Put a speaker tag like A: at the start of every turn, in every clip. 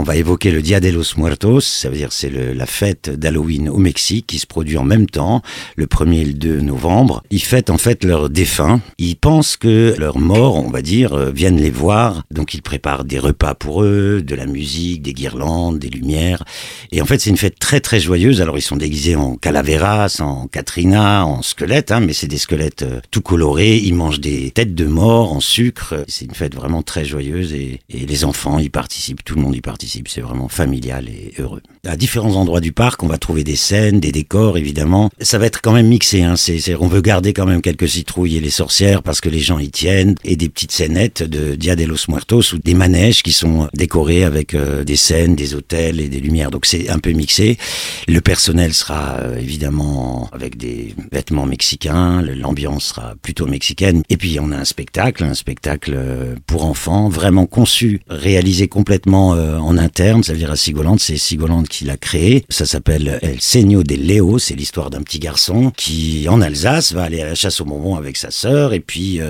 A: on va évoquer le Dia de los Muertos, ça veut dire c'est la fête d'Halloween au Mexique qui se produit en même temps, le 1er et le 2 novembre. Ils fêtent en fait leurs défunts. Ils pensent que leurs morts, on va dire, euh, viennent les voir. Donc ils préparent des repas pour eux, de la musique, des guirlandes, des lumières. Et en fait, c'est une fête très très joyeuse. Alors ils sont déguisés en calaveras, en Katrina, en squelettes, hein, mais c'est des squelettes euh, tout colorés. Ils mangent des têtes de mort en sucre. C'est une fête vraiment très joyeuse et, et les enfants y participent, tout le monde y participe. C'est vraiment familial et heureux. À différents endroits du parc, on va trouver des scènes, des décors, évidemment. Ça va être quand même mixé. Hein. C'est, on veut garder quand même quelques citrouilles et les sorcières parce que les gens y tiennent et des petites scénettes de Dia de los Muertos ou des manèges qui sont décorés avec euh, des scènes, des hôtels et des lumières. Donc c'est un peu mixé. Le personnel sera euh, évidemment avec des vêtements mexicains. L'ambiance sera plutôt mexicaine. Et puis on a un spectacle, un spectacle euh, pour enfants, vraiment conçu, réalisé complètement en interne. Ça veut dire à Sigolande, c'est Sigolande qui l'a créé. Ça s'appelle El Seño de Leo. C'est l'histoire d'un petit garçon qui, en Alsace, va aller à la chasse au bonbon avec sa sœur et puis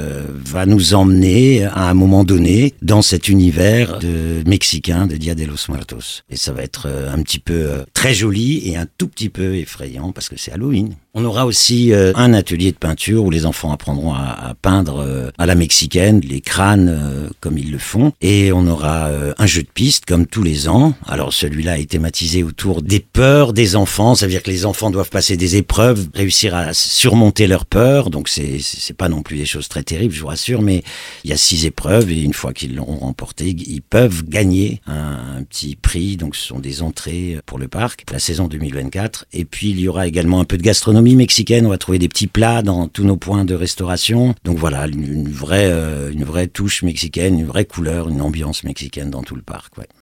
A: va nous emmener à un moment donné dans cet univers de mexicain de Dia de los Muertos. Et ça va être euh, un petit peu euh, très joli et un tout petit peu effrayant parce que c'est Halloween. On aura aussi euh, un atelier de peinture où les enfants apprendront à, peindre à la mexicaine, les crânes comme ils le font. Et on aura un jeu de piste comme tous les ans. Alors celui-là est thématisé autour des peurs des enfants. Ça veut dire que les enfants doivent passer des épreuves, réussir à surmonter leurs peurs. Donc c'est c'est pas non plus des choses très terribles, je vous rassure, mais il y a six épreuves et une fois qu'ils l'ont remporté, ils peuvent gagner un, petit prix. Donc ce sont des entrées pour le parc, la saison 2024. Et puis il y aura également un peu de gastronomie mexicaine. On va trouver des petits plats dans tous nos points de restauration. Donc voilà, une, vraie, euh, une vraie touche mexicaine, une vraie couleur, une ambiance mexicaine dans tout le parc.